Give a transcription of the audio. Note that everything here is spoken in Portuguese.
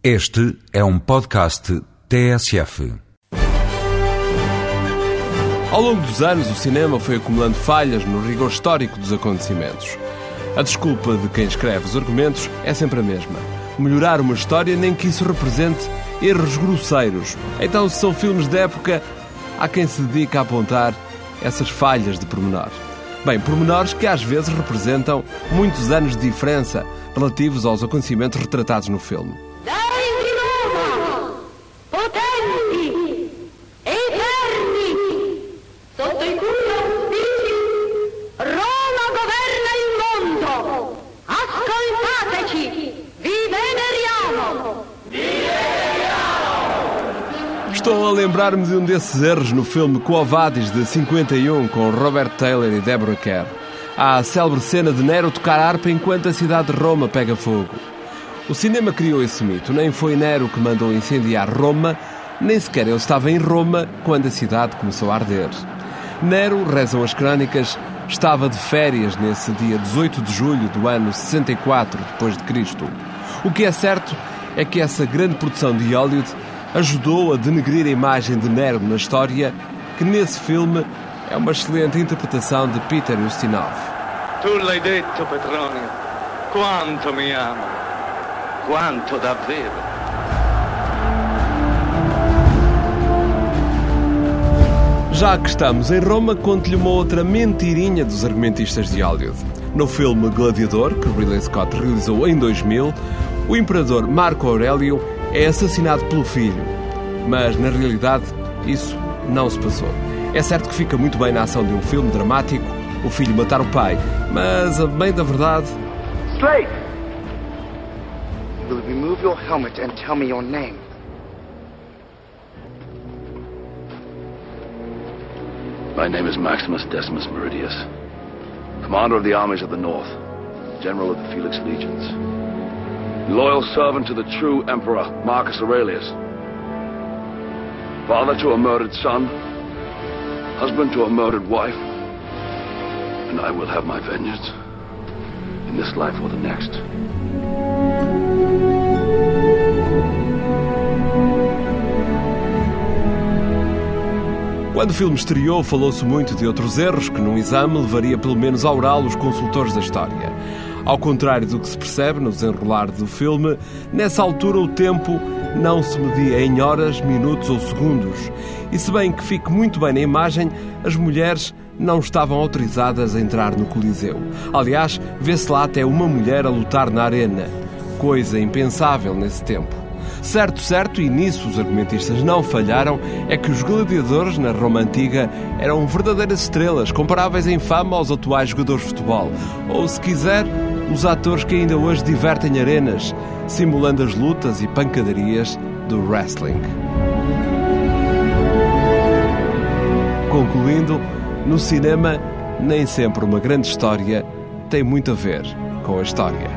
Este é um podcast TSF. Ao longo dos anos, o cinema foi acumulando falhas no rigor histórico dos acontecimentos. A desculpa de quem escreve os argumentos é sempre a mesma: melhorar uma história nem que isso represente erros grosseiros. Então, se são filmes de época, há quem se dedica a apontar essas falhas de pormenor. Bem, pormenores que às vezes representam muitos anos de diferença relativos aos acontecimentos retratados no filme. Estou a lembrar-me de um desses erros no filme Coavadis de 51 com Robert Taylor e Deborah Kerr. Há a célebre cena de Nero tocar harpa enquanto a cidade de Roma pega fogo. O cinema criou esse mito. Nem foi Nero que mandou incendiar Roma, nem sequer ele estava em Roma quando a cidade começou a arder. Nero, rezam as crónicas, estava de férias nesse dia 18 de julho do ano 64 depois de Cristo. O que é certo é que essa grande produção de Hollywood ajudou a denegrir a imagem de Nero na história, que nesse filme é uma excelente interpretação de Peter Ustinov. Tu l'hai detto, Petronio. Quanto mi ama. Quanto davvero. Já que estamos em Roma, conto-lhe uma outra mentirinha dos argumentistas de Hollywood. No filme Gladiador, que Ridley Scott realizou em 2000, o imperador Marco Aurélio é assassinado pelo filho. Mas, na realidade, isso não se passou. É certo que fica muito bem na ação de um filme dramático o filho matar o pai, mas, a bem da verdade, Slate! You will remove your helmet and tell me your name. My name is Maximus Decimus Meridius, commander of the armies of the North, general of the Felix legions, loyal servant to the true emperor Marcus Aurelius, father to a murdered son, husband to a murdered wife, and I will have my vengeance in this life or the next. Quando o filme estreou, falou-se muito de outros erros que, num exame, levaria pelo menos a oral os consultores da história. Ao contrário do que se percebe no desenrolar do filme, nessa altura o tempo não se media em horas, minutos ou segundos. E se bem que fique muito bem na imagem, as mulheres não estavam autorizadas a entrar no Coliseu. Aliás, vê-se lá até uma mulher a lutar na arena. Coisa impensável nesse tempo. Certo, certo, e nisso os argumentistas não falharam, é que os gladiadores na Roma Antiga eram verdadeiras estrelas, comparáveis em fama aos atuais jogadores de futebol. Ou, se quiser, os atores que ainda hoje divertem arenas, simulando as lutas e pancadarias do wrestling. Concluindo, no cinema, nem sempre uma grande história tem muito a ver com a história.